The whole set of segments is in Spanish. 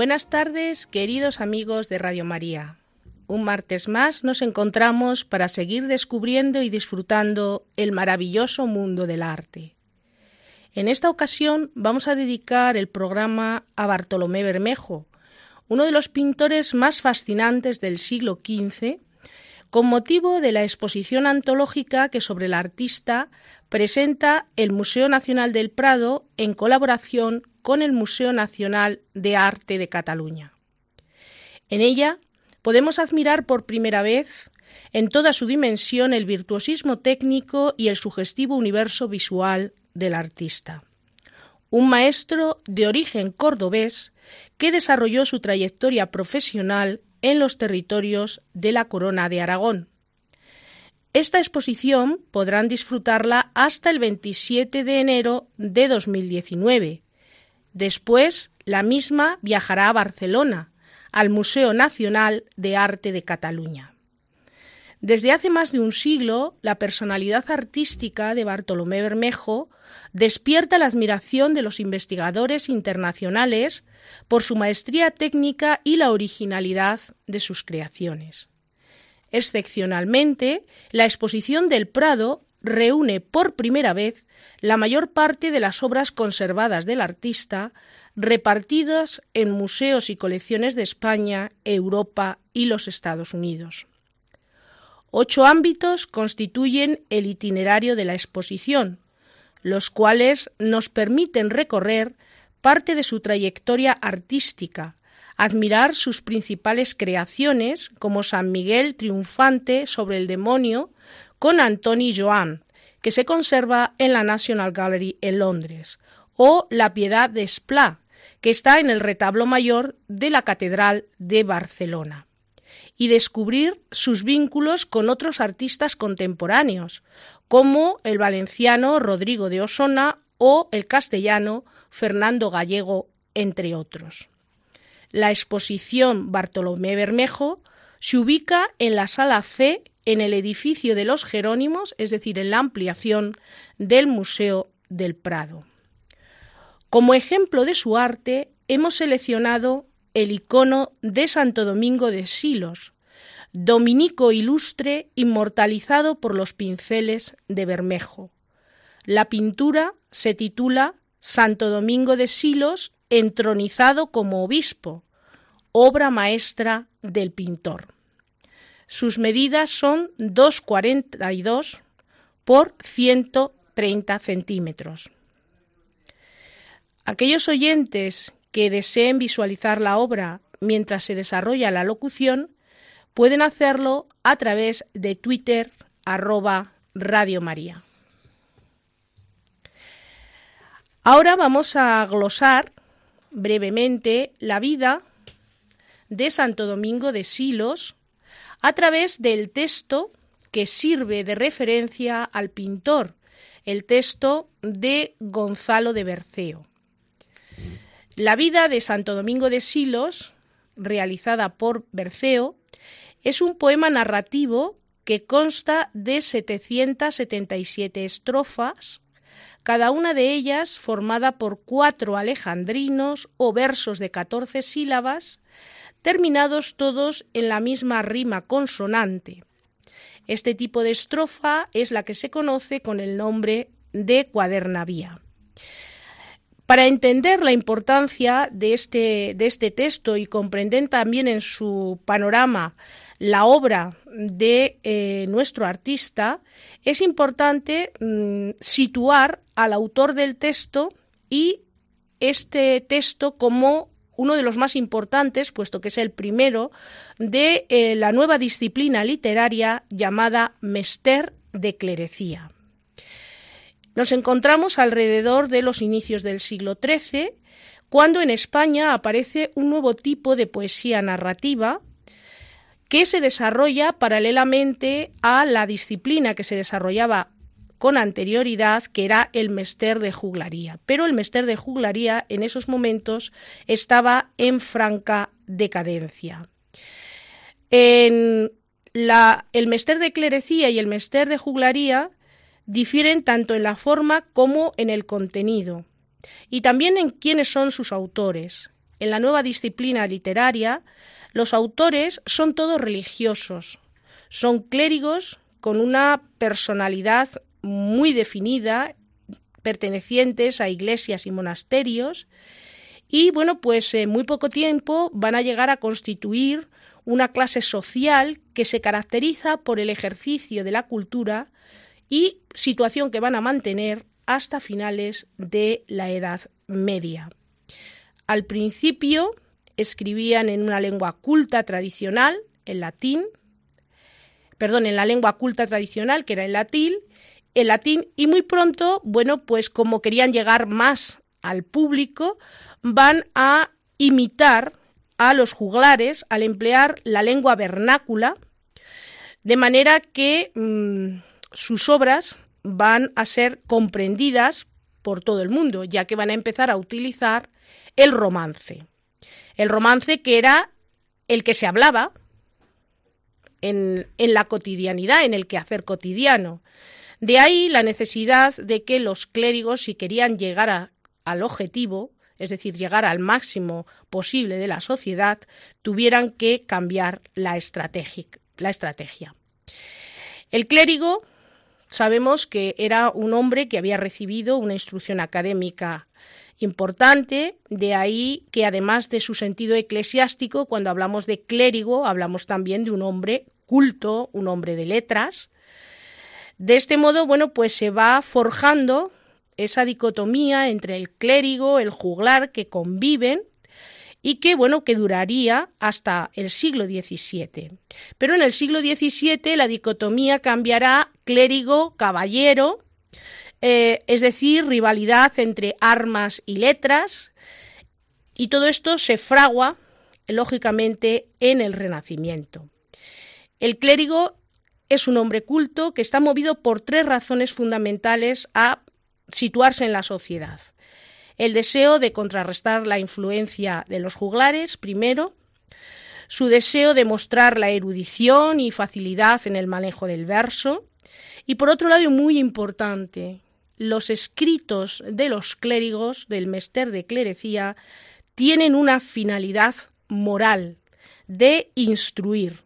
Buenas tardes, queridos amigos de Radio María. Un martes más nos encontramos para seguir descubriendo y disfrutando el maravilloso mundo del arte. En esta ocasión vamos a dedicar el programa a Bartolomé Bermejo, uno de los pintores más fascinantes del siglo XV, con motivo de la exposición antológica que sobre el artista presenta el Museo Nacional del Prado en colaboración con el Museo Nacional de Arte de Cataluña. En ella podemos admirar por primera vez en toda su dimensión el virtuosismo técnico y el sugestivo universo visual del artista. Un maestro de origen cordobés que desarrolló su trayectoria profesional en los territorios de la Corona de Aragón. Esta exposición podrán disfrutarla hasta el 27 de enero de 2019, Después, la misma viajará a Barcelona, al Museo Nacional de Arte de Cataluña. Desde hace más de un siglo, la personalidad artística de Bartolomé Bermejo despierta la admiración de los investigadores internacionales por su maestría técnica y la originalidad de sus creaciones. Excepcionalmente, la exposición del Prado reúne por primera vez la mayor parte de las obras conservadas del artista repartidas en museos y colecciones de España, Europa y los Estados Unidos. Ocho ámbitos constituyen el itinerario de la exposición, los cuales nos permiten recorrer parte de su trayectoria artística, admirar sus principales creaciones, como San Miguel triunfante sobre el demonio, con Antoni Joan, que se conserva en la National Gallery en Londres, o La Piedad de Esplá, que está en el retablo mayor de la Catedral de Barcelona, y descubrir sus vínculos con otros artistas contemporáneos, como el valenciano Rodrigo de Osona o el castellano Fernando Gallego, entre otros. La exposición Bartolomé Bermejo se ubica en la sala C en el edificio de los Jerónimos, es decir, en la ampliación del Museo del Prado. Como ejemplo de su arte, hemos seleccionado el icono de Santo Domingo de Silos, dominico ilustre inmortalizado por los pinceles de Bermejo. La pintura se titula Santo Domingo de Silos entronizado como obispo, obra maestra del pintor. Sus medidas son 2,42 por 130 centímetros. Aquellos oyentes que deseen visualizar la obra mientras se desarrolla la locución pueden hacerlo a través de Twitter arroba Radio María. Ahora vamos a glosar brevemente la vida de Santo Domingo de Silos, a través del texto que sirve de referencia al pintor, el texto de Gonzalo de Berceo. La vida de Santo Domingo de Silos, realizada por Berceo, es un poema narrativo que consta de 777 estrofas, cada una de ellas formada por cuatro alejandrinos o versos de 14 sílabas, terminados todos en la misma rima consonante. Este tipo de estrofa es la que se conoce con el nombre de cuadernavía. Para entender la importancia de este, de este texto y comprender también en su panorama la obra de eh, nuestro artista, es importante mm, situar al autor del texto y este texto como uno de los más importantes, puesto que es el primero, de eh, la nueva disciplina literaria llamada Mester de Clerecía. Nos encontramos alrededor de los inicios del siglo XIII, cuando en España aparece un nuevo tipo de poesía narrativa que se desarrolla paralelamente a la disciplina que se desarrollaba con anterioridad, que era el mester de juglaría. Pero el mester de juglaría en esos momentos estaba en franca decadencia. En el mester de clerecía y el mester de juglaría difieren tanto en la forma como en el contenido, y también en quiénes son sus autores. En la nueva disciplina literaria, los autores son todos religiosos, son clérigos con una personalidad muy definida, pertenecientes a iglesias y monasterios, y bueno, pues en muy poco tiempo van a llegar a constituir una clase social que se caracteriza por el ejercicio de la cultura y situación que van a mantener hasta finales de la Edad Media. Al principio, escribían en una lengua culta tradicional, el latín, perdón, en la lengua culta tradicional, que era el latín, el latín, y muy pronto, bueno, pues como querían llegar más al público, van a imitar a los juglares al emplear la lengua vernácula, de manera que mm, sus obras van a ser comprendidas por todo el mundo, ya que van a empezar a utilizar el romance. El romance que era el que se hablaba en, la cotidianidad, en el quehacer cotidiano. De ahí la necesidad de que los clérigos, si querían llegar al objetivo, es decir, llegar al máximo posible de la sociedad, tuvieran que cambiar la, la estrategia. El clérigo sabemos que era un hombre que había recibido una instrucción académica importante, de ahí que además de su sentido eclesiástico, cuando hablamos de clérigo, hablamos también de un hombre culto, un hombre de letras. De este modo, bueno, pues se va forjando esa dicotomía entre el clérigo, el juglar, que conviven y que, bueno, que duraría hasta el siglo XVII. Pero en el siglo XVII la dicotomía cambiará clérigo-caballero, eh, es decir, rivalidad entre armas y letras, y todo esto se fragua, lógicamente, en el Renacimiento. El clérigo es un hombre culto que está movido por tres razones fundamentales a situarse en la sociedad. El deseo de contrarrestar la influencia de los juglares, primero, su deseo de mostrar la erudición y facilidad en el manejo del verso, y por otro lado, muy importante, los escritos de los clérigos del mester de clerecía tienen una finalidad moral de instruir.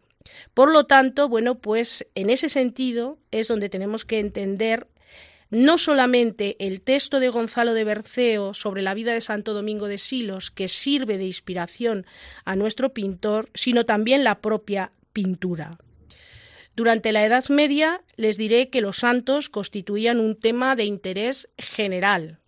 Por lo tanto, bueno, pues en ese sentido es donde tenemos que entender no solamente el texto de Gonzalo de Berceo sobre la vida de Santo Domingo de Silos, que sirve de inspiración a nuestro pintor, sino también la propia pintura. Durante la Edad Media les diré que los santos constituían un tema de interés general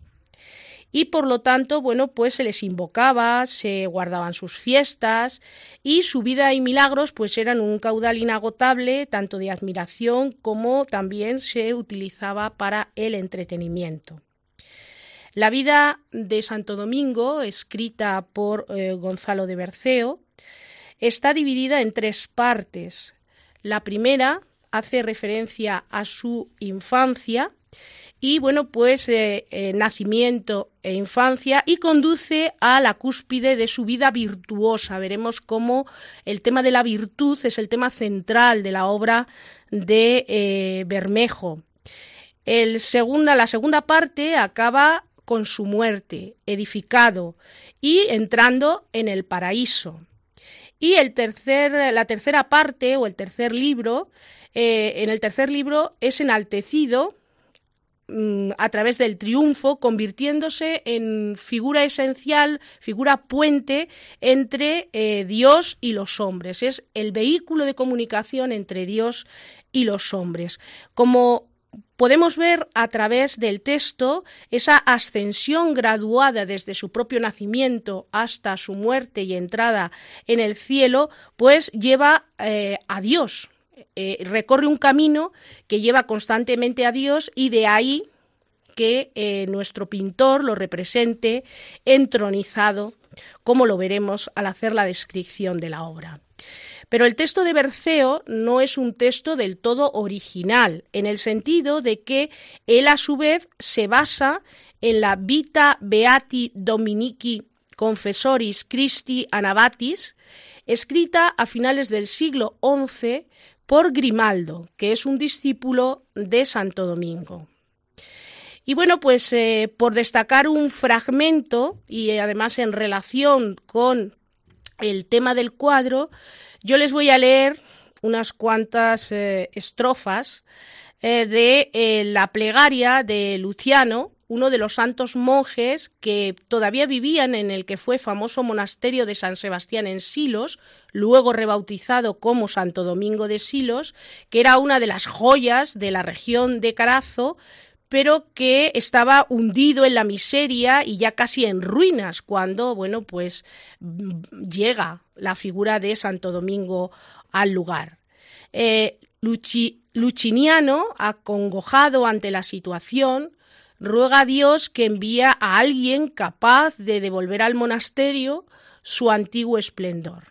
y por lo tanto, bueno, pues se les invocaba, se guardaban sus fiestas y su vida y milagros pues eran un caudal inagotable tanto de admiración como también se utilizaba para el entretenimiento. La vida de Santo Domingo, escrita por eh, Gonzalo de Berceo, está dividida en tres partes. La primera hace referencia a su infancia y bueno, pues eh, eh, nacimiento e infancia y conduce a la cúspide de su vida virtuosa. Veremos cómo el tema de la virtud es el tema central de la obra de eh, Bermejo. El segunda, la segunda parte acaba con su muerte, edificado y entrando en el paraíso. Y el tercer, la tercera parte o el tercer libro, en el tercer libro es enaltecido a través del triunfo, convirtiéndose en figura esencial, figura puente entre eh, Dios y los hombres. Es el vehículo de comunicación entre Dios y los hombres. Como podemos ver a través del texto esa ascensión graduada desde su propio nacimiento hasta su muerte y entrada en el cielo, pues lleva eh, a Dios, eh, recorre un camino que lleva constantemente a Dios y de ahí que eh, nuestro pintor lo represente entronizado, como lo veremos al hacer la descripción de la obra. Pero el texto de Berceo no es un texto del todo original, en el sentido de que él a su vez se basa en la Vita Beati Dominici Confessoris Christi Anabatis, escrita a finales del siglo XI por Grimaldo, que es un discípulo de Santo Domingo. Y bueno, pues eh, por destacar un fragmento y además en relación con el tema del cuadro, yo les voy a leer unas cuantas eh, estrofas eh, de la plegaria de Luciano, uno de los santos monjes que todavía vivían en el que fue famoso monasterio de San Sebastián en Silos, luego rebautizado como Santo Domingo de Silos, que era una de las joyas de la región de Carazo, pero que estaba hundido en la miseria y ya casi en ruinas cuando, bueno, pues llega la figura de Santo Domingo al lugar. Eh, Luchiniano, acongojado ante la situación, ruega a Dios que envía a alguien capaz de devolver al monasterio su antiguo esplendor.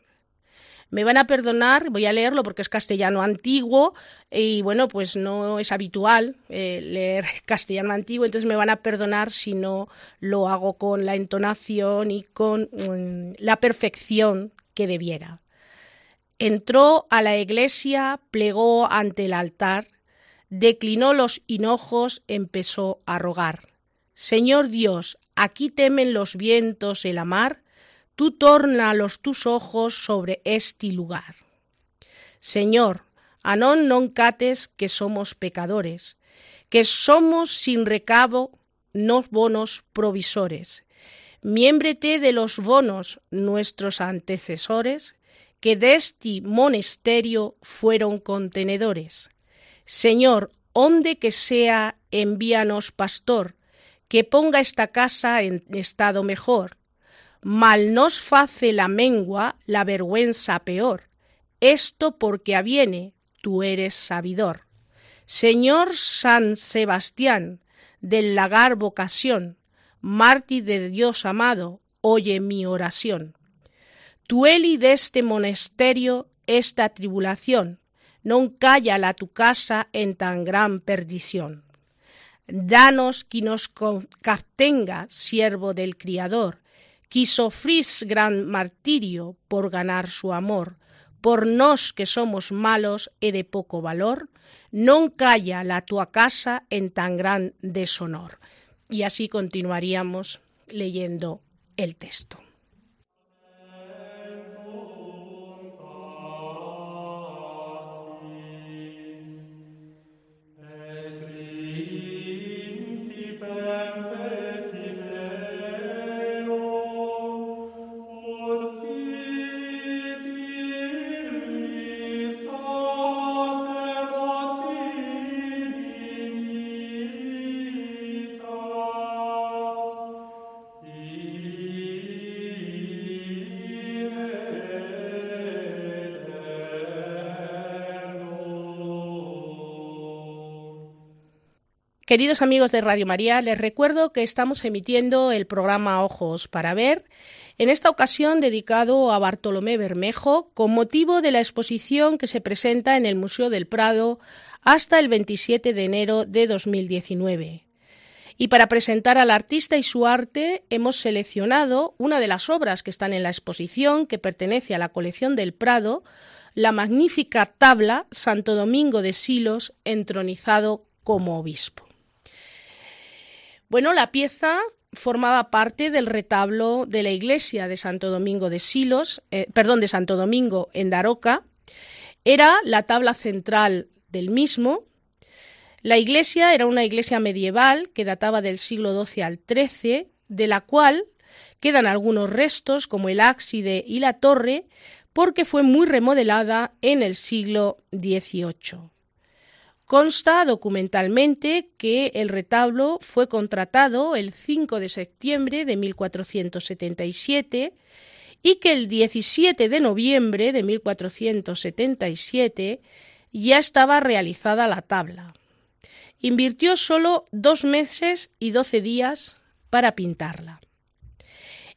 Me van a perdonar, voy a leerlo porque es castellano antiguo y bueno, pues no es habitual eh, leer castellano antiguo, entonces me van a perdonar si no lo hago con la entonación y con mm, la perfección que debiera. Entró a la iglesia, plegó ante el altar, declinó los hinojos, empezó a rogar. Señor Dios, aquí temen los vientos el amar, tú los tus ojos sobre este lugar. Señor, anon non cates que somos pecadores, que somos sin recabo nos bonos provisores. Miémbrete de los bonos nuestros antecesores, que de este monasterio fueron contenedores. Señor, onde que sea, envíanos pastor, que ponga esta casa en estado mejor, mal nos face la mengua la vergüenza peor. Esto porque aviene, tú eres sabidor. Señor San Sebastián, del lagar vocación, mártir de Dios amado, oye mi oración. Tueli de este monasterio esta tribulación, non calla la tu casa en tan gran perdición. Danos que nos captenga, siervo del Criador, quiso fris gran martirio por ganar su amor, por nos que somos malos e de poco valor, non calla la tua casa en tan gran deshonor. Y así continuaríamos leyendo el texto. Queridos amigos de Radio María, les recuerdo que estamos emitiendo el programa Ojos para Ver, en esta ocasión dedicado a Bartolomé Bermejo, con motivo de la exposición que se presenta en el Museo del Prado hasta el 27 de enero de 2019. Y para presentar al artista y su arte hemos seleccionado una de las obras que están en la exposición, que pertenece a la colección del Prado, la magnífica tabla Santo Domingo de Silos entronizado como obispo. Bueno, la pieza formaba parte del retablo de la iglesia de Santo Domingo de Silos, eh, perdón, de Santo Domingo en Daroca. Era la tabla central del mismo. La iglesia era una iglesia medieval que databa del siglo XII al XIII, de la cual quedan algunos restos como el ábside y la torre, porque fue muy remodelada en el siglo XVIII. Consta documentalmente que el retablo fue contratado el 5 de septiembre de 1477 y que el 17 de noviembre de 1477 ya estaba realizada la tabla. invirtió solo dos meses y doce días para pintarla.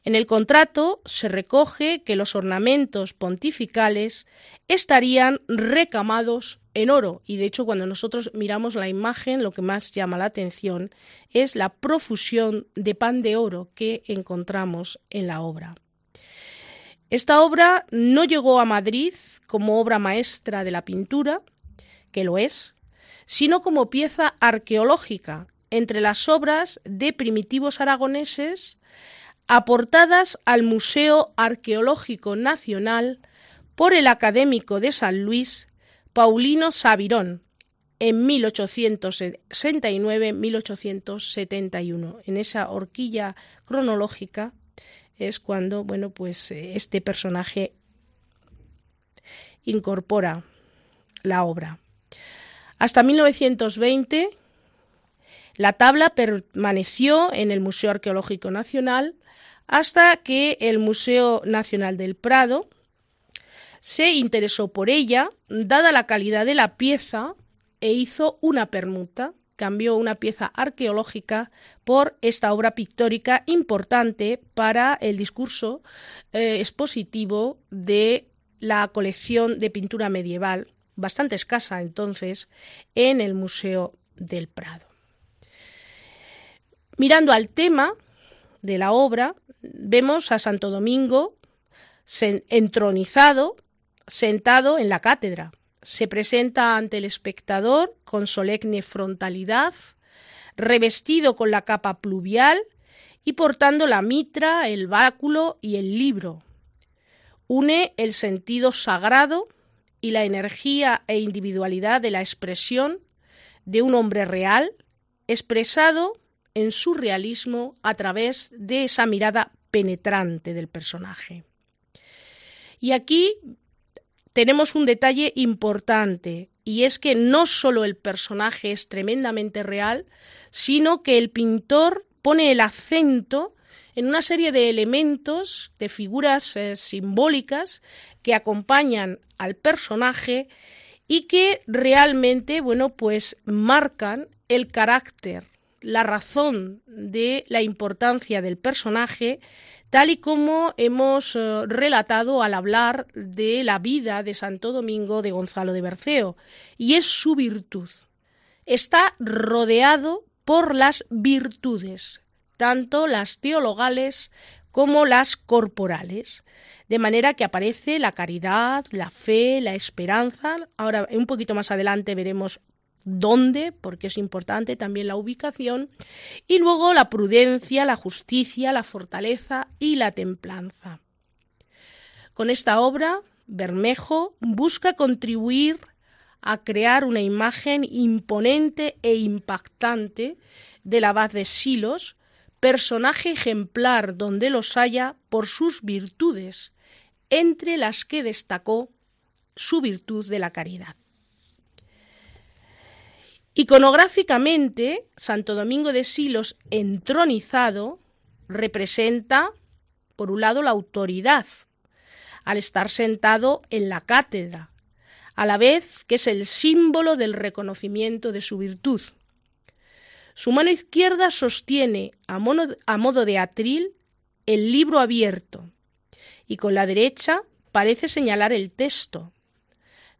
En el contrato se recoge que los ornamentos pontificales estarían recamados en oro y de hecho cuando nosotros miramos la imagen lo que más llama la atención es la profusión de pan de oro que encontramos en la obra. Esta obra no llegó a Madrid como obra maestra de la pintura, que lo es, sino como pieza arqueológica entre las obras de primitivos aragoneses aportadas al Museo Arqueológico Nacional por el académico de San Luis, Paulino Sabirón, en 1869-1871. En esa horquilla cronológica es cuando, bueno, pues eh, este personaje incorpora la obra. Hasta 1920 la tabla permaneció en el Museo Arqueológico Nacional hasta que el Museo Nacional del Prado se interesó por ella, dada la calidad de la pieza, e hizo una permuta, cambió una pieza arqueológica por esta obra pictórica importante para el discurso eh, expositivo de la colección de pintura medieval, bastante escasa entonces, en el Museo del Prado. Mirando al tema de la obra, vemos a Santo Domingo entronizado, sentado en la cátedra. Se presenta ante el espectador con solemne frontalidad, revestido con la capa pluvial y portando la mitra, el báculo y el libro. Une el sentido sagrado y la energía e individualidad de la expresión de un hombre real, expresado en su realismo a través de esa mirada penetrante del personaje. Y aquí tenemos un detalle importante, y es que no solo el personaje es tremendamente real, sino que el pintor pone el acento en una serie de elementos, de figuras eh, simbólicas que acompañan al personaje y que realmente, bueno, pues marcan el carácter la razón de la importancia del personaje, tal y como hemos eh, relatado al hablar de la vida de Santo Domingo de Gonzalo de Berceo, y es su virtud. Está rodeado por las virtudes, tanto las teologales como las corporales, de manera que aparece la caridad, la fe, la esperanza. Ahora, un poquito más adelante veremos dónde, porque es importante también la ubicación, y luego la prudencia, la justicia, la fortaleza y la templanza. Con esta obra, Bermejo busca contribuir a crear una imagen imponente e impactante del abad de Silos, personaje ejemplar donde los haya por sus virtudes, entre las que destacó su virtud de la caridad. Iconográficamente, Santo Domingo de Silos entronizado representa, por un lado, la autoridad, al estar sentado en la cátedra, a la vez que es el símbolo del reconocimiento de su virtud. Su mano izquierda sostiene, a, a modo de atril, el libro abierto, y con la derecha parece señalar el texto,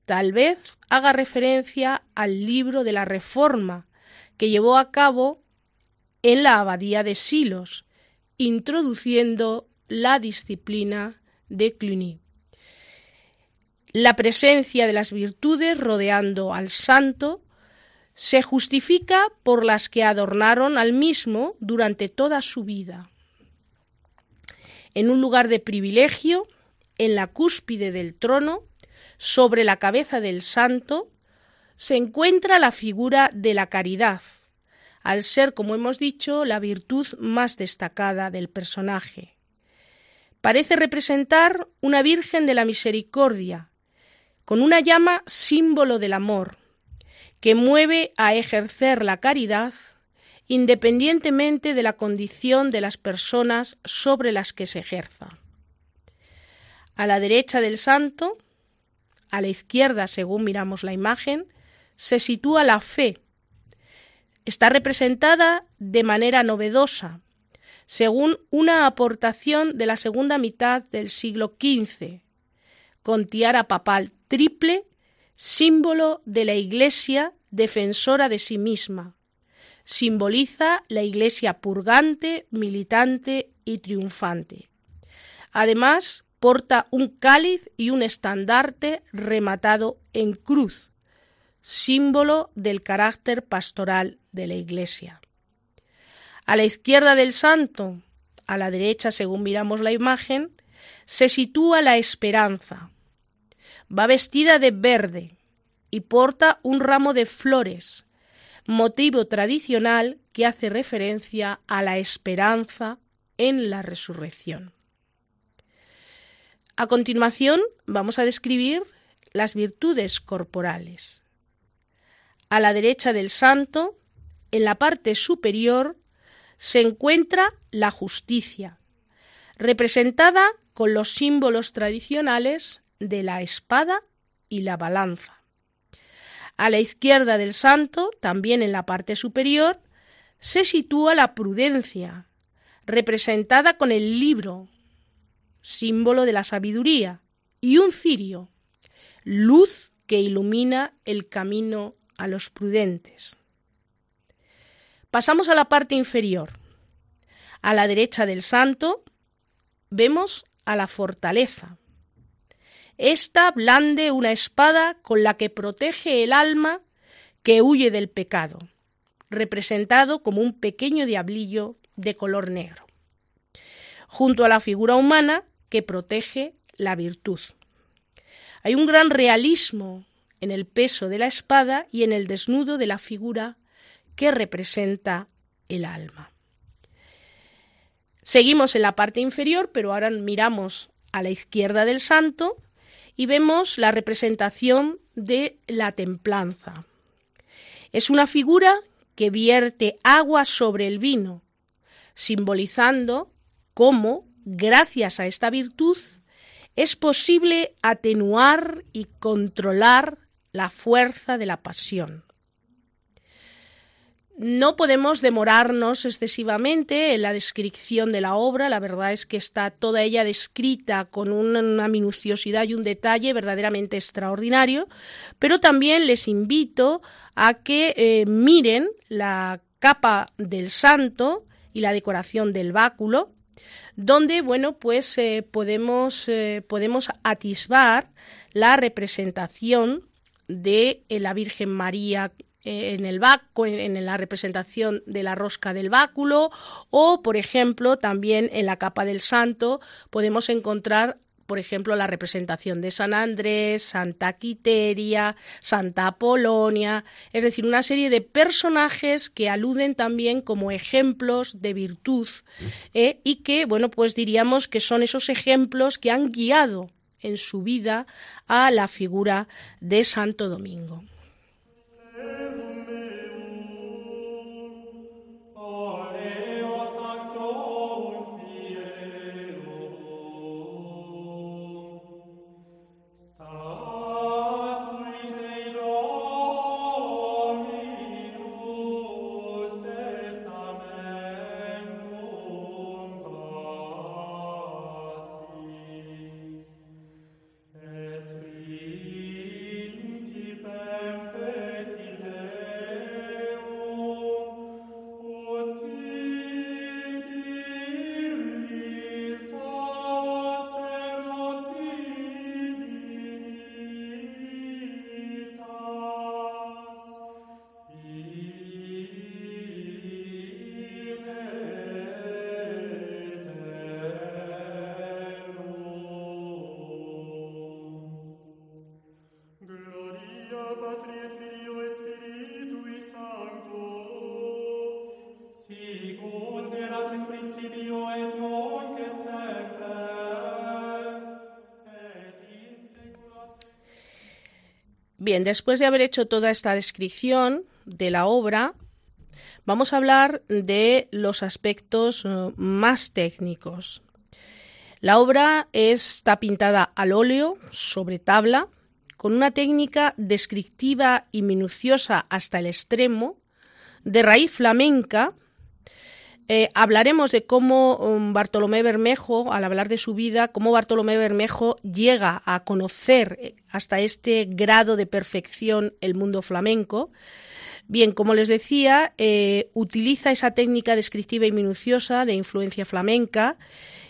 Tal vez haga referencia al libro de la Reforma que llevó a cabo en la abadía de Silos, introduciendo la disciplina de Cluny. La presencia de las virtudes rodeando al santo se justifica por las que adornaron al mismo durante toda su vida. En un lugar de privilegio, en la cúspide del trono, sobre la cabeza del santo se encuentra la figura de la caridad, al ser, como hemos dicho, la virtud más destacada del personaje. Parece representar una Virgen de la Misericordia, con una llama símbolo del amor, que mueve a ejercer la caridad independientemente de la condición de las personas sobre las que se ejerza. A la derecha del santo a la izquierda, según miramos la imagen, se sitúa la fe, Está representada de manera novedosa, según una aportación de la segunda mitad del siglo XV, con tiara papal triple, símbolo de la Iglesia defensora de sí misma. Simboliza la Iglesia purgante, militante y triunfante. Además, porta un cáliz y un estandarte rematado en cruz, símbolo del carácter pastoral de la Iglesia. A la izquierda del santo, a la derecha según miramos la imagen, se sitúa la esperanza. Va vestida de verde y porta un ramo de flores, motivo tradicional que hace referencia a la esperanza en la resurrección. A continuación vamos a describir las virtudes corporales. A la derecha del santo, en la parte superior, se encuentra la justicia, representada con los símbolos tradicionales de la espada y la balanza. A la izquierda del santo, también en la parte superior, se sitúa la prudencia, representada con el libro, símbolo de la sabiduría, y un cirio, luz que ilumina el camino a los prudentes. Pasamos a la parte inferior. A la derecha del santo vemos a la fortaleza. Esta blande una espada con la que protege el alma que huye del pecado, representado como un pequeño diablillo de color negro. Junto a la figura humana que protege la virtud. Hay un gran realismo en el peso de la espada y en el desnudo de la figura que representa el alma. Seguimos en la parte inferior, pero ahora miramos a la izquierda del santo y vemos la representación de la templanza. Es una figura que vierte agua sobre el vino, simbolizando cómo gracias a esta virtud, es posible atenuar y controlar la fuerza de la pasión. No podemos demorarnos excesivamente en la descripción de la obra, la verdad es que está toda ella descrita con una minuciosidad y un detalle verdaderamente extraordinario, pero también les invito a que eh, miren la capa del santo y la decoración del báculo, donde bueno pues eh, podemos, eh, podemos atisbar la representación de eh, la Virgen María en el en la representación de la rosca del báculo o por ejemplo también en la capa del santo podemos encontrar por ejemplo, la representación de San Andrés, Santa Quiteria, Santa Polonia, es decir, una serie de personajes que aluden también como ejemplos de virtud ¿eh? y que, bueno, pues diríamos que son esos ejemplos que han guiado en su vida a la figura de Santo Domingo. Bien, después de haber hecho toda esta descripción de la obra, vamos a hablar de los aspectos eh, más técnicos. La obra está pintada al óleo sobre tabla, con una técnica descriptiva y minuciosa hasta el extremo, de raíz flamenca, eh, hablaremos de cómo um, Bartolomé Bermejo, al hablar de su vida, cómo Bartolomé Bermejo llega a conocer eh, hasta este grado de perfección el mundo flamenco. Bien, como les decía, eh, utiliza esa técnica descriptiva y minuciosa de influencia flamenca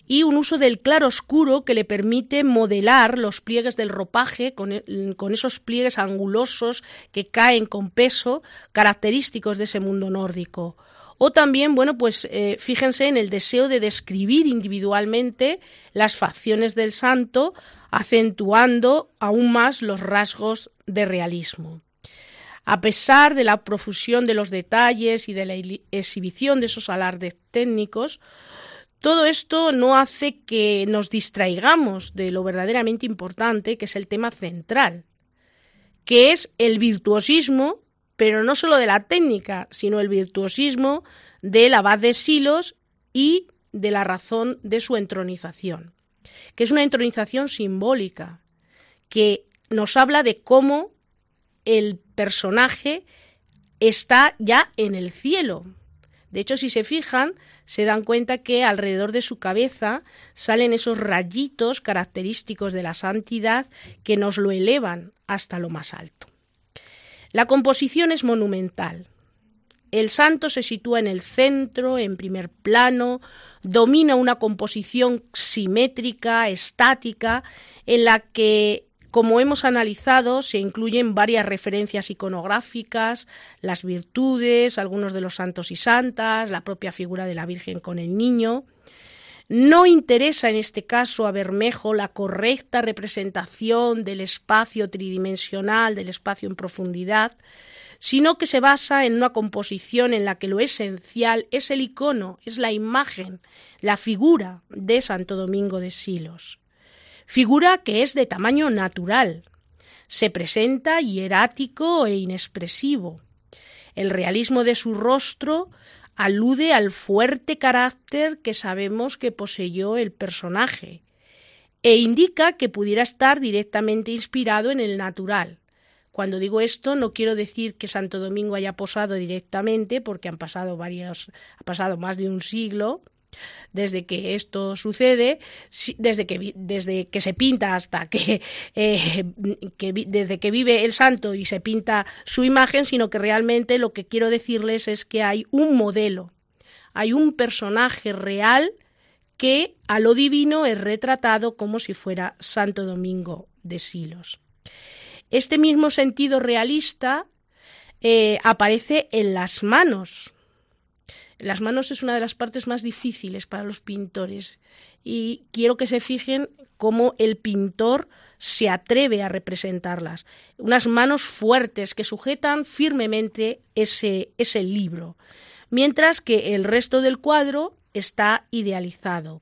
y un uso del claro oscuro que le permite modelar los pliegues del ropaje con, con, esos pliegues angulosos que caen con peso, característicos de ese mundo nórdico. O también, bueno, pues eh, fíjense en el deseo de describir individualmente las facciones del santo, acentuando aún más los rasgos de realismo. A pesar de la profusión de los detalles y de la exhibición de esos alardes técnicos, todo esto no hace que nos distraigamos de lo verdaderamente importante, que es el tema central, que es el virtuosismo pero no solo de la técnica, sino el virtuosismo del abad de Silos y de la razón de su entronización, que es una entronización simbólica, que nos habla de cómo el personaje está ya en el cielo. De hecho, si se fijan, se dan cuenta que alrededor de su cabeza salen esos rayitos característicos de la santidad que nos lo elevan hasta lo más alto. La composición es monumental. El santo se sitúa en el centro, en primer plano, domina una composición simétrica, estática, en la que, como hemos analizado, se incluyen varias referencias iconográficas, las virtudes, algunos de los santos y santas, la propia figura de la Virgen con el niño. No interesa en este caso a Bermejo la correcta representación del espacio tridimensional, del espacio en profundidad, sino que se basa en una composición en la que lo esencial es el icono, es la imagen, la figura de Santo Domingo de Silos. Figura que es de tamaño natural. Se presenta hierático e inexpresivo. El realismo de su rostro alude al fuerte carácter que sabemos que poseyó el personaje e indica que pudiera estar directamente inspirado en el natural. Cuando digo esto no quiero decir que Santo Domingo haya posado directamente porque han pasado varios ha pasado más de un siglo desde que esto sucede, desde que, desde que se pinta hasta que, eh, desde que vive el santo y se pinta su imagen, sino que realmente lo que quiero decirles es que hay un modelo, hay un personaje real que a lo divino es retratado como si fuera Santo Domingo de Silos. Este mismo sentido realista eh, aparece en las manos las manos es una de las partes más difíciles para los pintores y quiero que se fijen cómo el pintor se atreve a representarlas. Unas manos fuertes que sujetan firmemente ese, ese libro, mientras que el resto del cuadro está idealizado.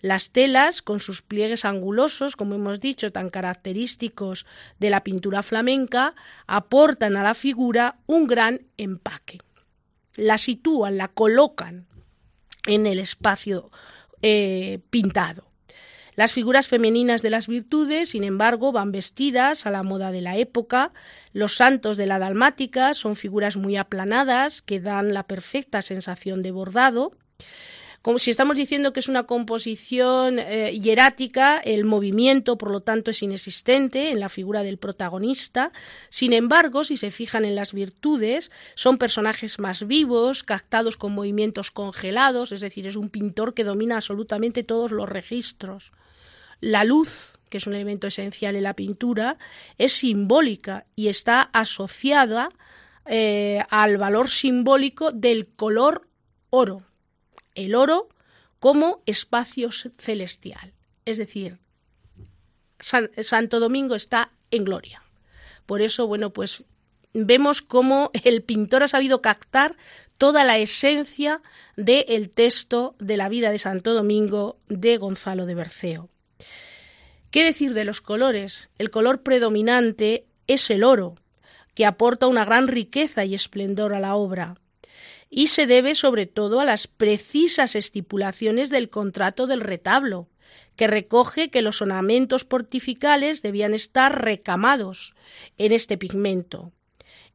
Las telas, con sus pliegues angulosos, como hemos dicho, tan característicos de la pintura flamenca, aportan a la figura un gran empaque la sitúan, la colocan en el espacio eh, pintado. Las figuras femeninas de las virtudes, sin embargo, van vestidas a la moda de la época. Los santos de la dalmática son figuras muy aplanadas que dan la perfecta sensación de bordado. Si estamos diciendo que es una composición eh, hierática, el movimiento, por lo tanto, es inexistente en la figura del protagonista. Sin embargo, si se fijan en las virtudes, son personajes más vivos, captados con movimientos congelados, es decir, es un pintor que domina absolutamente todos los registros. La luz, que es un elemento esencial en la pintura, es simbólica y está asociada eh, al valor simbólico del color oro el oro como espacio celestial. Es decir, Santo Domingo está en gloria. Por eso, bueno, pues vemos cómo el pintor ha sabido captar toda la esencia del texto de la vida de Santo Domingo de Gonzalo de Berceo. ¿Qué decir de los colores? El color predominante es el oro, que aporta una gran riqueza y esplendor a la obra y se debe sobre todo a las precisas estipulaciones del contrato del retablo, que recoge que los ornamentos portificales debían estar recamados en este pigmento.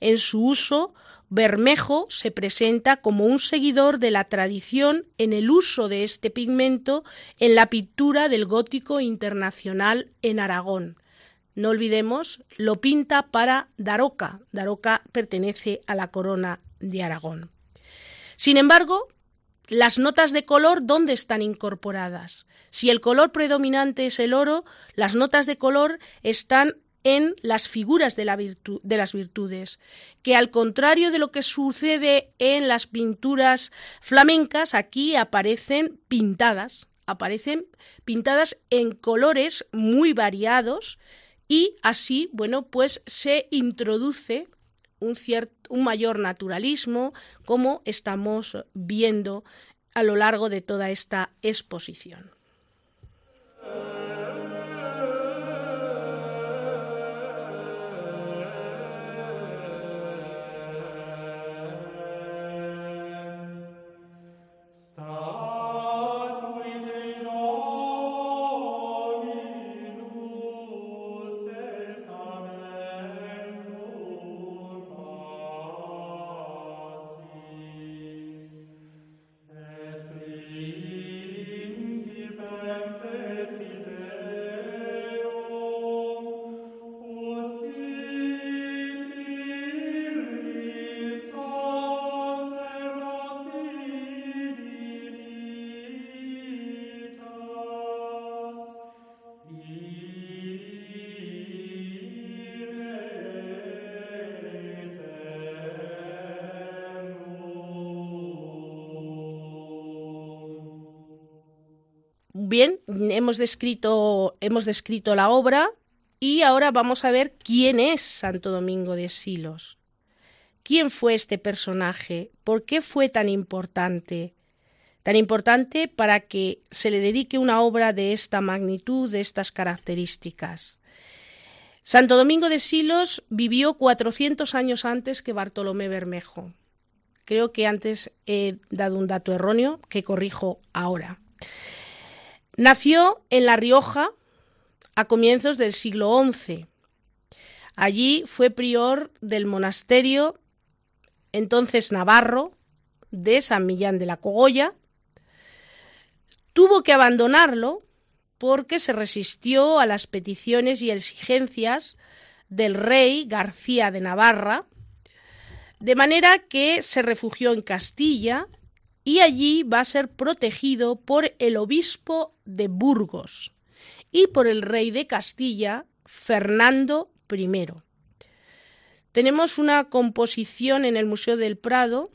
En su uso, Bermejo se presenta como un seguidor de la tradición en el uso de este pigmento en la pintura del gótico internacional en Aragón. No olvidemos, lo pinta para Daroca. Daroca pertenece a la corona de Aragón. Sin embargo, las notas de color, ¿dónde están incorporadas? Si el color predominante es el oro, las notas de color están en las figuras de, las virtudes, que al contrario de lo que sucede en las pinturas flamencas, aquí aparecen pintadas, aparecen pintadas en colores muy variados y así, bueno, pues se introduce un, un mayor naturalismo, como estamos viendo a lo largo de toda esta exposición. Bien, hemos descrito, hemos descrito la obra y ahora vamos a ver quién es Santo Domingo de Silos. ¿Quién fue este personaje? ¿Por qué fue tan importante? Tan importante para que se le dedique una obra de esta magnitud, de estas características. Santo Domingo de Silos vivió 400 años antes que Bartolomé Bermejo. Creo que antes he dado un dato erróneo que corrijo ahora. Nació en La Rioja a comienzos del siglo XI. Allí fue prior del monasterio, entonces navarro, de San Millán de la Cogolla. Tuvo que abandonarlo porque se resistió a las peticiones y exigencias del rey García de Navarra, de manera que se refugió en Castilla y allí va a ser protegido por el obispo de Burgos y por el rey de Castilla, Fernando I. Tenemos una composición en el Museo del Prado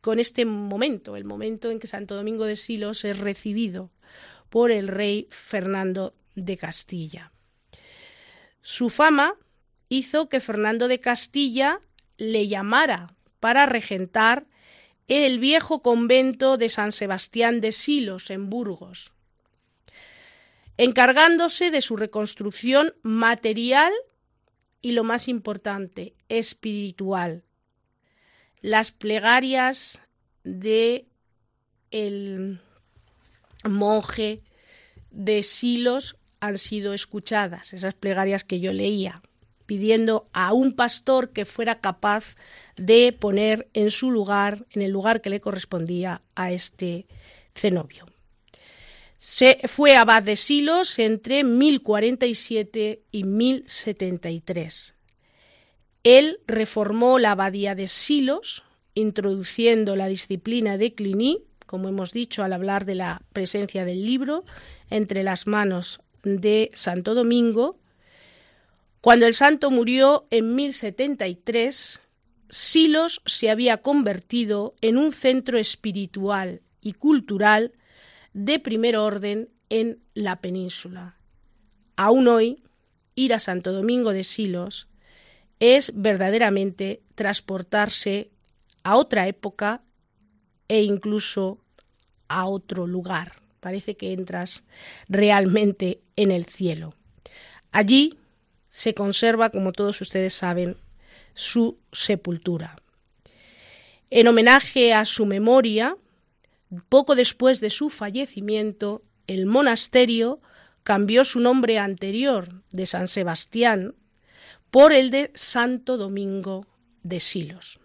con este momento, el momento en que Santo Domingo de Silos es recibido por el rey Fernando de Castilla. Su fama hizo que Fernando de Castilla le llamara para regentar el viejo convento de San Sebastián de Silos, en Burgos, encargándose de su reconstrucción material y, lo más importante, espiritual. Las plegarias de el monje de Silos han sido escuchadas, esas plegarias que yo leía pidiendo a un pastor que fuera capaz de poner en su lugar, en el lugar que le correspondía a este cenobio. Se fue abad de Silos entre 1047 y 1073. Él reformó la abadía de Silos, introduciendo la disciplina de Cluny, como hemos dicho al hablar de la presencia del libro, entre las manos de Santo Domingo, cuando el santo murió en 1073, Silos se había convertido en un centro espiritual y cultural de primer orden en la península. Aún hoy, ir a Santo Domingo de Silos es verdaderamente transportarse a otra época e incluso a otro lugar. Parece que entras realmente en el cielo. Allí se conserva, como todos ustedes saben, su sepultura. En homenaje a su memoria, poco después de su fallecimiento, el monasterio cambió su nombre anterior de San Sebastián por el de Santo Domingo de Silos.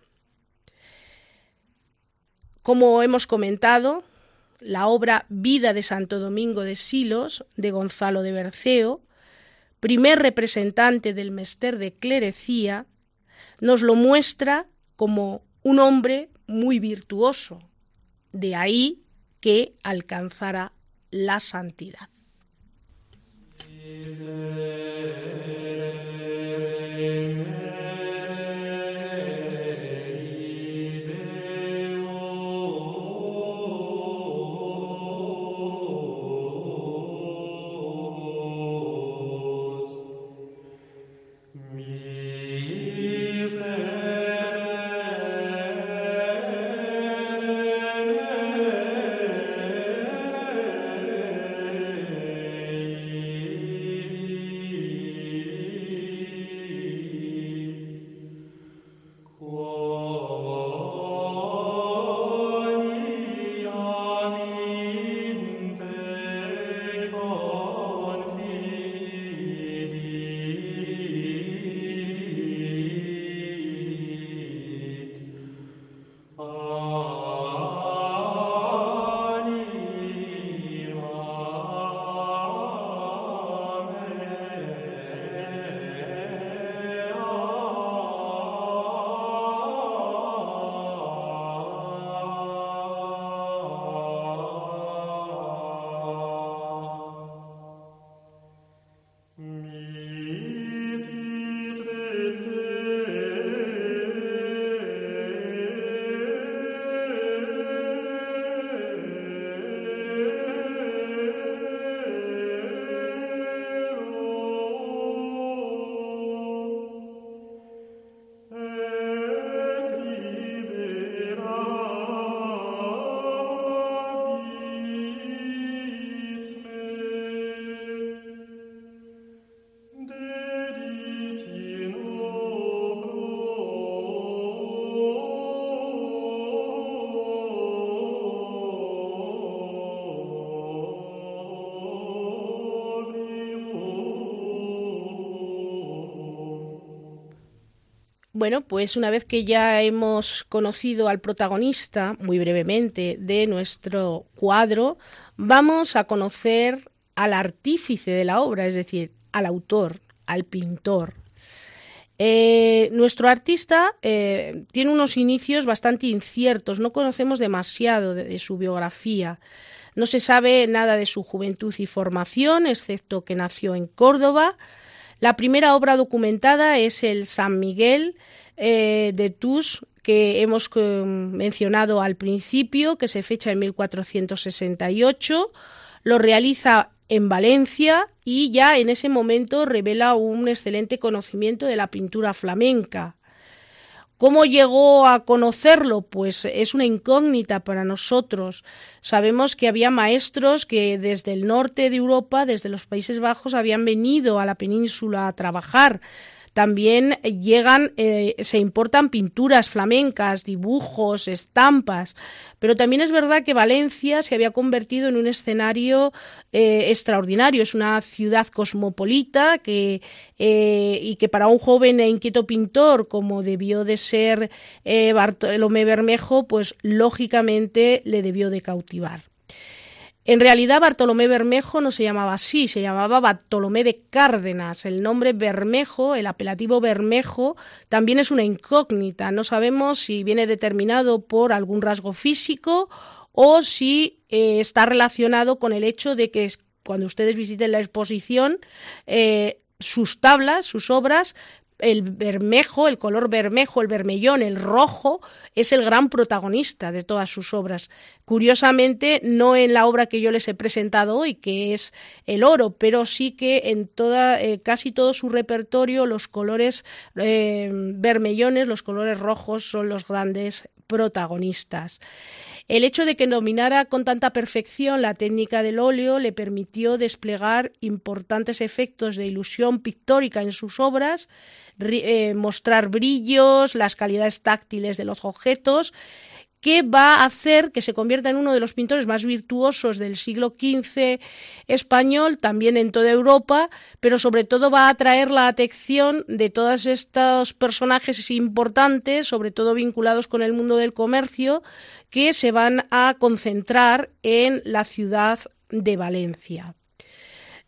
Como hemos comentado, la obra Vida de Santo Domingo de Silos de Gonzalo de Berceo, primer representante del mester de clerecía, nos lo muestra como un hombre muy virtuoso, de ahí que alcanzara la santidad. Bueno, pues una vez que ya hemos conocido al protagonista, muy brevemente, de nuestro cuadro, vamos a conocer al artífice de la obra, es decir, al autor, al pintor. Eh, nuestro artista eh, tiene unos inicios bastante inciertos, no conocemos demasiado de su biografía. No se sabe nada de su juventud y formación, excepto que nació en Córdoba, la primera obra documentada es el San Miguel eh, de Tus, que hemos eh, mencionado al principio, que se fecha en 1468. Lo realiza en Valencia y ya en ese momento revela un excelente conocimiento de la pintura flamenca. ¿Cómo llegó a conocerlo? Pues es una incógnita para nosotros. Sabemos que había maestros que desde el norte de Europa, desde los Países Bajos, habían venido a la península a trabajar. También llegan, eh, se importan pinturas flamencas, dibujos, estampas, pero también es verdad que Valencia se había convertido en un escenario eh, extraordinario. Es una ciudad cosmopolita que, eh, y que para un joven e inquieto pintor como debió de ser Bartolomé Bermejo, pues lógicamente le debió de cautivar. En realidad Bartolomé Bermejo no se llamaba así, se llamaba Bartolomé de Cárdenas. El nombre Bermejo, el apelativo Bermejo, también es una incógnita. No sabemos si viene determinado por algún rasgo físico o si eh, está relacionado con el hecho de que cuando ustedes visiten la exposición, eh, sus tablas, sus obras, el bermejo, el color bermejo, el vermellón, el rojo, es el gran protagonista de todas sus obras. Curiosamente, no en la obra que yo les he presentado hoy, que es el oro, pero sí que en toda, eh, casi todo su repertorio los colores eh, vermellones, los colores rojos son los grandes protagonistas. El hecho de que dominara con tanta perfección la técnica del óleo le permitió desplegar importantes efectos de ilusión pictórica en sus obras, eh, mostrar brillos, las calidades táctiles de los objetos, que va a hacer que se convierta en uno de los pintores más virtuosos del siglo XV español, también en toda Europa, pero sobre todo va a atraer la atención de todos estos personajes importantes, sobre todo vinculados con el mundo del comercio, que se van a concentrar en la ciudad de Valencia.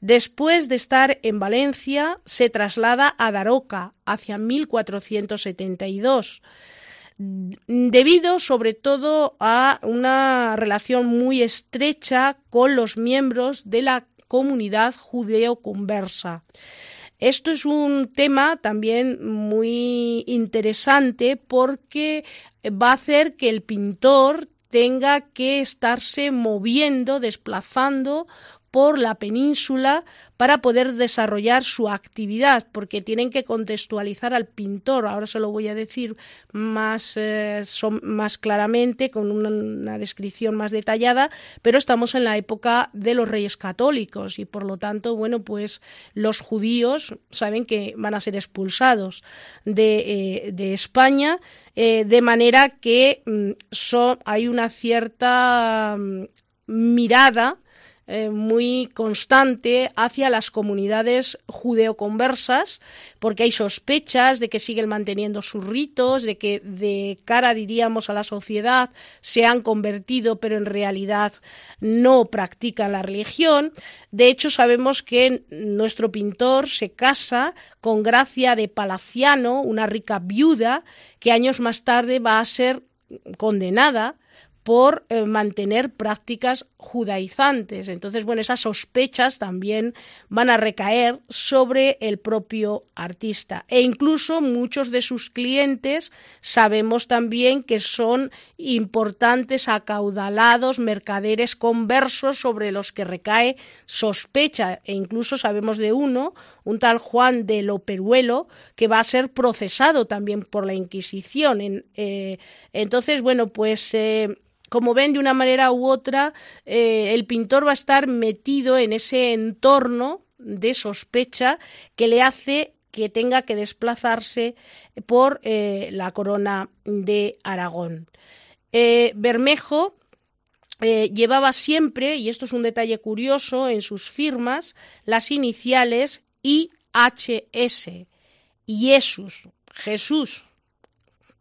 Después de estar en Valencia, se traslada a Daroca hacia 1472 debido sobre todo a una relación muy estrecha con los miembros de la comunidad judeo-conversa. Esto es un tema también muy interesante porque va a hacer que el pintor tenga que estarse moviendo, desplazando por la península para poder desarrollar su actividad, porque tienen que contextualizar al pintor. Ahora se lo voy a decir más, eh, más claramente, con una, descripción más detallada, pero estamos en la época de los reyes católicos y por lo tanto, bueno, pues los judíos saben que van a ser expulsados de, eh, España, eh, de manera que mm, hay una cierta mm, mirada eh, muy constante hacia las comunidades judeoconversas, porque hay sospechas de que siguen manteniendo sus ritos, de que de cara, diríamos, a la sociedad se han convertido, pero en realidad no practican la religión. De hecho, sabemos que nuestro pintor se casa con Gracia de Palaciano, una rica viuda, que años más tarde va a ser condenada por eh, mantener prácticas judaizantes. Entonces, bueno, esas sospechas también van a recaer sobre el propio artista. E incluso muchos de sus clientes sabemos también que son importantes, acaudalados, mercaderes conversos sobre los que recae sospecha. E incluso sabemos de uno, un tal Juan de Loperuelo, que va a ser procesado también por la Inquisición. Eh, entonces, bueno, pues eh, como ven, de una manera u otra, eh, el pintor va a estar metido en ese entorno de sospecha que le hace que tenga que desplazarse por eh, la corona de Aragón. Eh, Bermejo llevaba siempre, y esto es un detalle curioso, en sus firmas las iniciales IHS, Jesús, Jesús,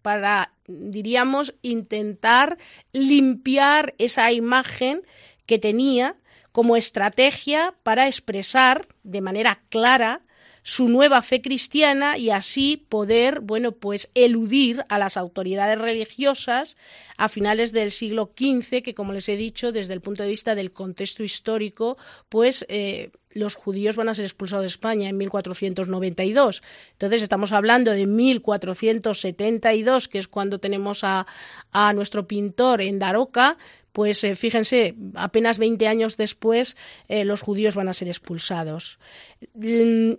para, diríamos, intentar limpiar esa imagen que tenía como estrategia para expresar de manera clara su nueva fe cristiana y así poder, bueno, pues eludir a las autoridades religiosas a finales del siglo XV, que como les he dicho, desde el punto de vista del contexto histórico, pues eh, los judíos van a ser expulsados de España en 1492. Entonces estamos hablando de 1472, que es cuando tenemos a, a nuestro pintor en Daroca, pues eh, fíjense, apenas 20 años después eh, los judíos van a ser expulsados. Mm,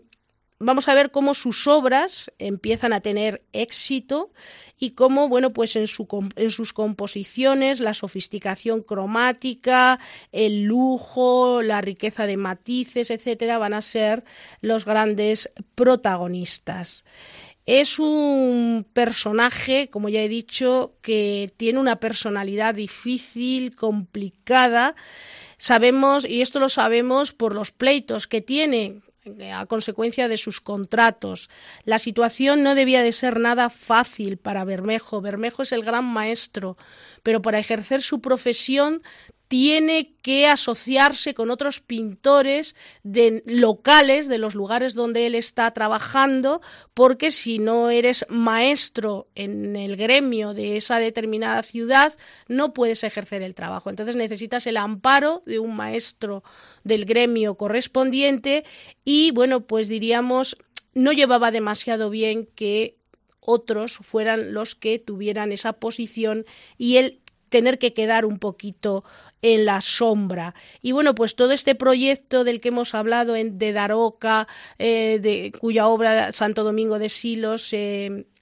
vamos a ver cómo sus obras empiezan a tener éxito y cómo, bueno, pues en, en, sus composiciones la sofisticación cromática, el lujo, la riqueza de matices, etcétera, van a ser los grandes protagonistas. Es un personaje, como ya he dicho, que tiene una personalidad difícil, complicada. Sabemos, y esto lo sabemos por los pleitos que tiene a consecuencia de sus contratos. La situación no debía de ser nada fácil para Bermejo. Bermejo es el gran maestro, pero para ejercer su profesión tiene que asociarse con otros pintores de, locales de los lugares donde él está trabajando, porque si no eres maestro en el gremio de esa determinada ciudad, no puedes ejercer el trabajo. Entonces necesitas el amparo de un maestro del gremio correspondiente y, bueno, pues diríamos, no llevaba demasiado bien que otros fueran los que tuvieran esa posición y él tener que quedar un poquito en la sombra. Y bueno, pues todo este proyecto del que hemos hablado en, de Daroca, eh, de, cuya obra Santo Domingo de Silos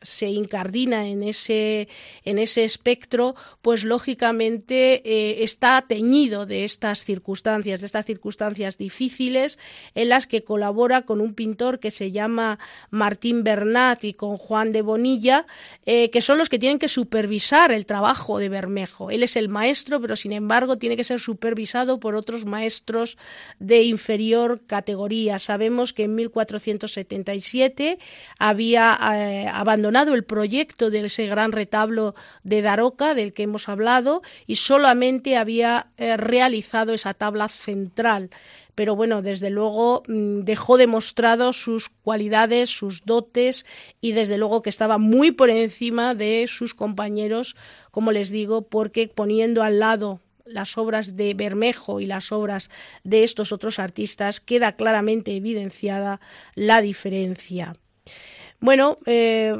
se incardina en ese, en ese espectro, pues lógicamente eh, está teñido de estas circunstancias, de estas circunstancias difíciles en las que colabora con un pintor que se llama Martín Bernat y con Juan de Bonilla, eh, que son los que tienen que supervisar el trabajo de Bermejo. Él es el maestro, pero sin embargo tiene que ser supervisado por otros maestros de inferior categoría. Sabemos que en 1477 había eh, abandonado el proyecto de ese gran retablo de Daroca del que hemos hablado y solamente había eh, realizado esa tabla central pero bueno, desde luego mm, dejó demostrado sus cualidades, sus dotes y desde luego que estaba muy por encima de sus compañeros, como les digo, porque poniendo al lado las obras de Bermejo y las obras de estos otros artistas, queda claramente evidenciada la diferencia. Bueno, eh,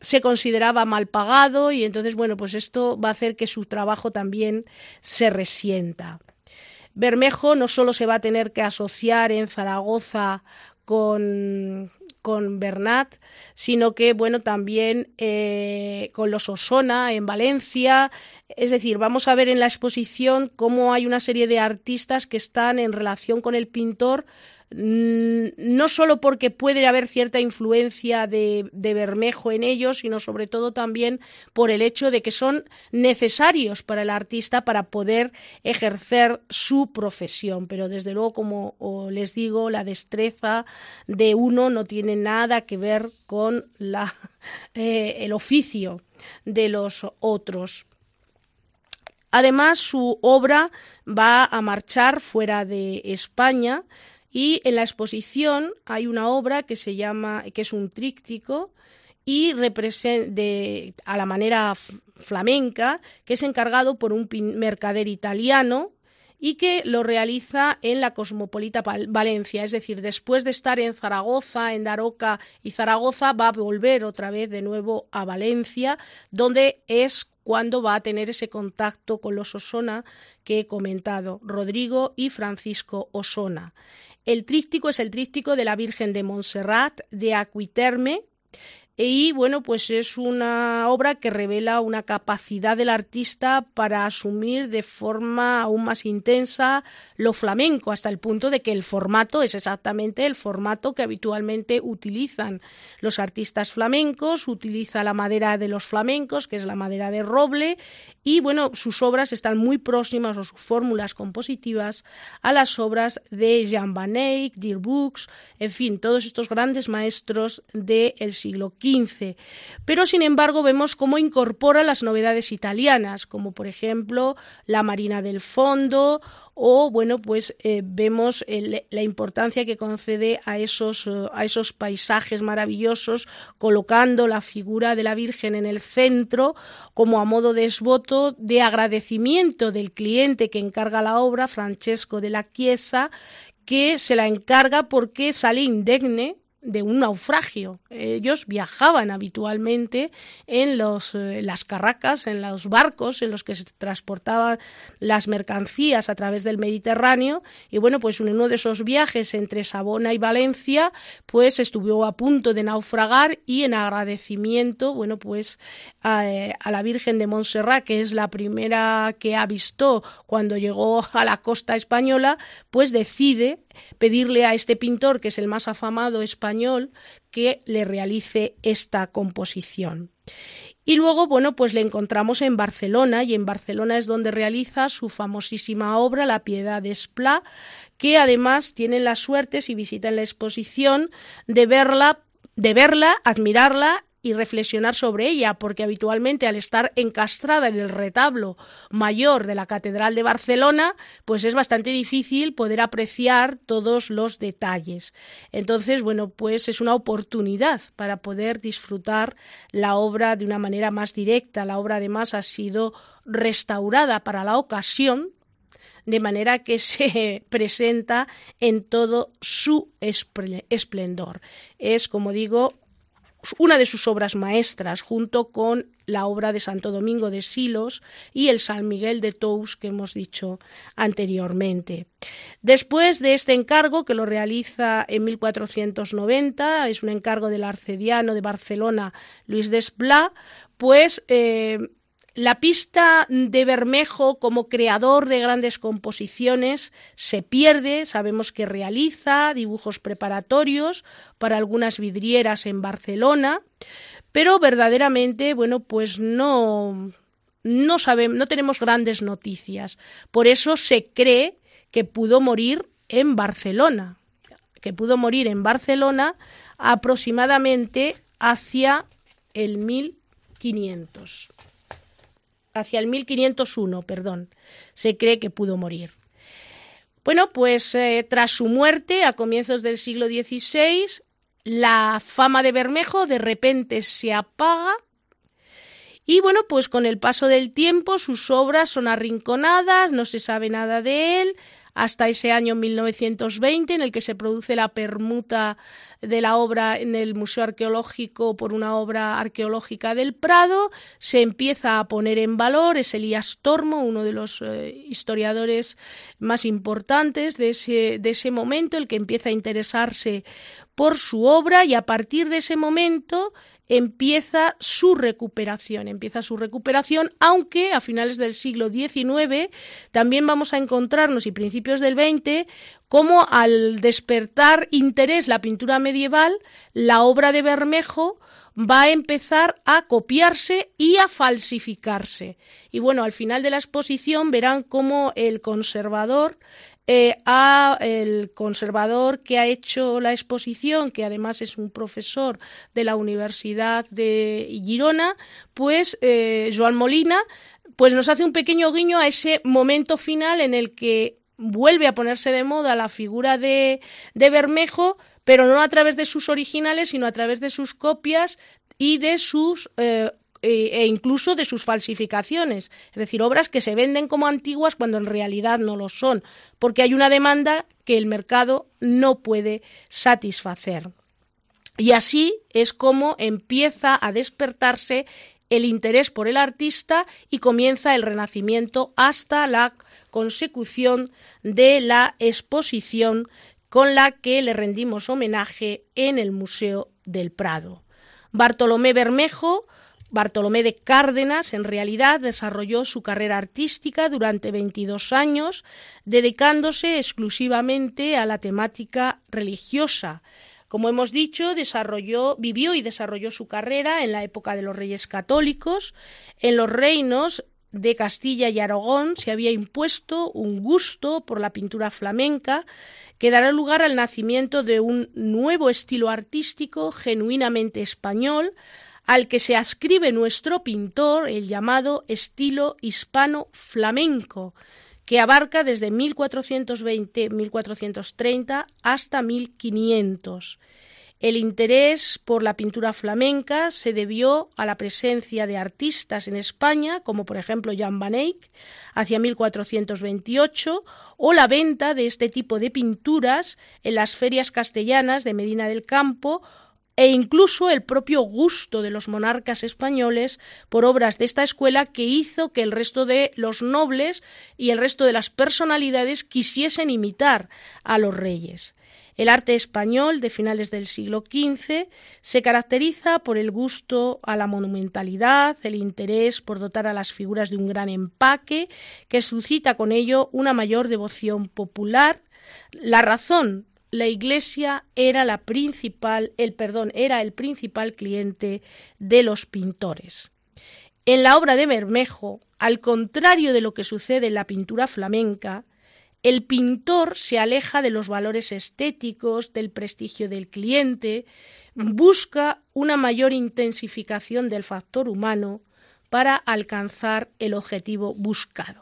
se consideraba mal pagado y entonces, bueno, pues esto va a hacer que su trabajo también se resienta. Bermejo no solo se va a tener que asociar en Zaragoza con, con Bernat, sino que bueno también eh, con los Osona en Valencia. Es decir, vamos a ver en la exposición cómo hay una serie de artistas que están en relación con el pintor no solo porque puede haber cierta influencia de, Bermejo en ellos, sino sobre todo también por el hecho de que son necesarios para el artista para poder ejercer su profesión. Pero desde luego, como les digo, la destreza de uno no tiene nada que ver con la, eh, el oficio de los otros. Además, su obra va a marchar fuera de España y en la exposición hay una obra que se llama, que es un tríptico y de, a la manera flamenca, que es encargado por un mercader italiano y que lo realiza en la Cosmopolita Valencia, es decir, después de estar en Zaragoza, en Daroca y Zaragoza, va a volver otra vez de nuevo a Valencia, donde es cuando va a tener ese contacto con los Osona que he comentado, Rodrigo y Francisco Osona. El tríptico es el tríptico de la Virgen de Montserrat de Aquiterme y bueno, pues es una obra que revela una capacidad del artista para asumir de forma aún más intensa lo flamenco, hasta el punto de que el formato es exactamente el formato que habitualmente utilizan los artistas flamencos, utiliza la madera de los flamencos, que es la madera de roble, y bueno, sus obras están muy próximas o sus fórmulas compositivas a las obras de Jean Van Eyck, Books, en fin, todos estos grandes maestros del siglo pero sin embargo vemos cómo incorpora las novedades italianas, como por ejemplo la Marina del Fondo o bueno pues eh, vemos la importancia que concede a esos, eh, a esos paisajes maravillosos colocando la figura de la Virgen en el centro como a modo de de agradecimiento del cliente que encarga la obra Francesco de la Chiesa que se la encarga porque sale indegne de un naufragio. Ellos viajaban habitualmente en los, eh, las carracas, en los barcos en los que se transportaban las mercancías a través del Mediterráneo y bueno, pues en uno de esos viajes entre Sabona y Valencia, pues estuvo a punto de naufragar y en agradecimiento, bueno, pues a, eh, a la Virgen de Montserrat, que es la primera que avistó cuando llegó a la costa española, pues decide pedirle a este pintor, que es el más afamado español, que le realice esta composición. Y luego, bueno, pues le encontramos en Barcelona, y en Barcelona es donde realiza su famosísima obra La Piedad de Esplá, que además tienen la suerte, si visitan la exposición, de verla, de verla, admirarla y reflexionar sobre ella, porque habitualmente al estar encastrada en el retablo mayor de la Catedral de Barcelona, pues es bastante difícil poder apreciar todos los detalles. Entonces, bueno, pues es una oportunidad para poder disfrutar la obra de una manera más directa. La obra además ha sido restaurada para la ocasión, de manera que se presenta en todo su esplendor. Es, como digo, una de sus obras maestras, junto con la obra de Santo Domingo de Silos y el San Miguel de Tous que hemos dicho anteriormente. Después de este encargo, que lo realiza en 1490, es un encargo del arcediano de Barcelona, Luis Desplá, pues eh, la pista de Bermejo como creador de grandes composiciones se pierde, sabemos que realiza dibujos preparatorios para algunas vidrieras en Barcelona, pero verdaderamente, bueno, pues no no sabemos, no tenemos grandes noticias. Por eso se cree que pudo morir en Barcelona, que pudo morir en Barcelona aproximadamente hacia el 1500 hacia el 1501, perdón, se cree que pudo morir. Bueno, pues eh, tras su muerte, a comienzos del siglo XVI, la fama de Bermejo de repente se apaga y bueno, pues con el paso del tiempo sus obras son arrinconadas, no se sabe nada de él, hasta ese año 1920 en el que se produce la permuta de la obra en el Museo Arqueológico por una obra arqueológica del Prado, se empieza a poner en valor, es Elías Tormo, uno de los eh, historiadores más importantes de ese, de ese momento, el que empieza a interesarse por su obra y a partir de ese momento empieza su recuperación, empieza su recuperación, aunque a finales del siglo XIX también vamos a encontrarnos y principios del XX como al despertar interés la pintura medieval, la obra de Bermejo va a empezar a copiarse y a falsificarse. Y bueno, al final de la exposición verán cómo el conservador eh, a el conservador que ha hecho la exposición, que además es un profesor de la Universidad de Girona, pues eh, Joan Molina, pues nos hace un pequeño guiño a ese momento final en el que vuelve a ponerse de moda la figura de, de Bermejo, pero no a través de sus originales, sino a través de sus copias y de sus eh, e incluso de sus falsificaciones, es decir, obras que se venden como antiguas cuando en realidad no lo son, porque hay una demanda que el mercado no puede satisfacer. Y así es como empieza a despertarse el interés por el artista y comienza el renacimiento hasta la consecución de la exposición con la que le rendimos homenaje en el Museo del Prado. Bartolomé Bermejo Bartolomé de Cárdenas, en realidad, desarrolló su carrera artística durante 22 años, dedicándose exclusivamente a la temática religiosa. Como hemos dicho, desarrolló, vivió y desarrolló su carrera en la época de los reyes católicos. En los reinos de Castilla y Aragón se había impuesto un gusto por la pintura flamenca que dará lugar al nacimiento de un nuevo estilo artístico genuinamente español, al que se ascribe nuestro pintor el llamado estilo hispano flamenco, que abarca desde 1420-1430 hasta 1500. El interés por la pintura flamenca se debió a la presencia de artistas en España, como por ejemplo Jan van Eyck, hacia 1428, o la venta de este tipo de pinturas en las ferias castellanas de Medina del Campo e incluso el propio gusto de los monarcas españoles por obras de esta escuela que hizo que el resto de los nobles y el resto de las personalidades quisiesen imitar a los reyes. El arte español de finales del siglo XV se caracteriza por el gusto a la monumentalidad, el interés por dotar a las figuras de un gran empaque, que suscita con ello una mayor devoción popular. La razón la Iglesia era la principal, el perdón, era el principal cliente de los pintores. En la obra de Bermejo, al contrario de lo que sucede en la pintura flamenca, el pintor se aleja de los valores estéticos, del prestigio del cliente, busca una mayor intensificación del factor humano para alcanzar el objetivo buscado.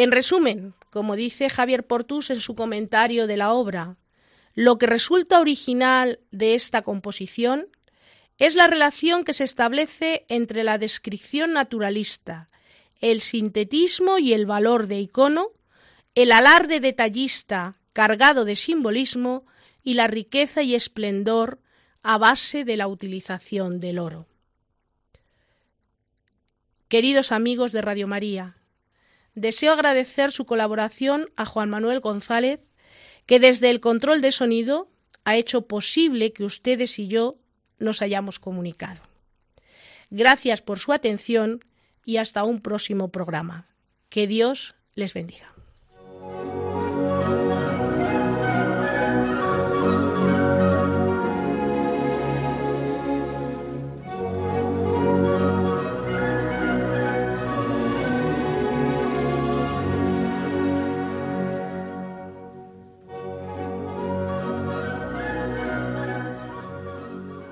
En resumen, como dice Javier Portus en su comentario de la obra, lo que resulta original de esta composición es la relación que se establece entre la descripción naturalista, el sintetismo y el valor de icono, el alarde detallista cargado de simbolismo y la riqueza y esplendor a base de la utilización del oro. Queridos amigos de Radio María, deseo agradecer su colaboración a Juan Manuel González, que desde el control de sonido ha hecho posible que ustedes y yo nos hayamos comunicado. Gracias por su atención y hasta un próximo programa. Que Dios les bendiga.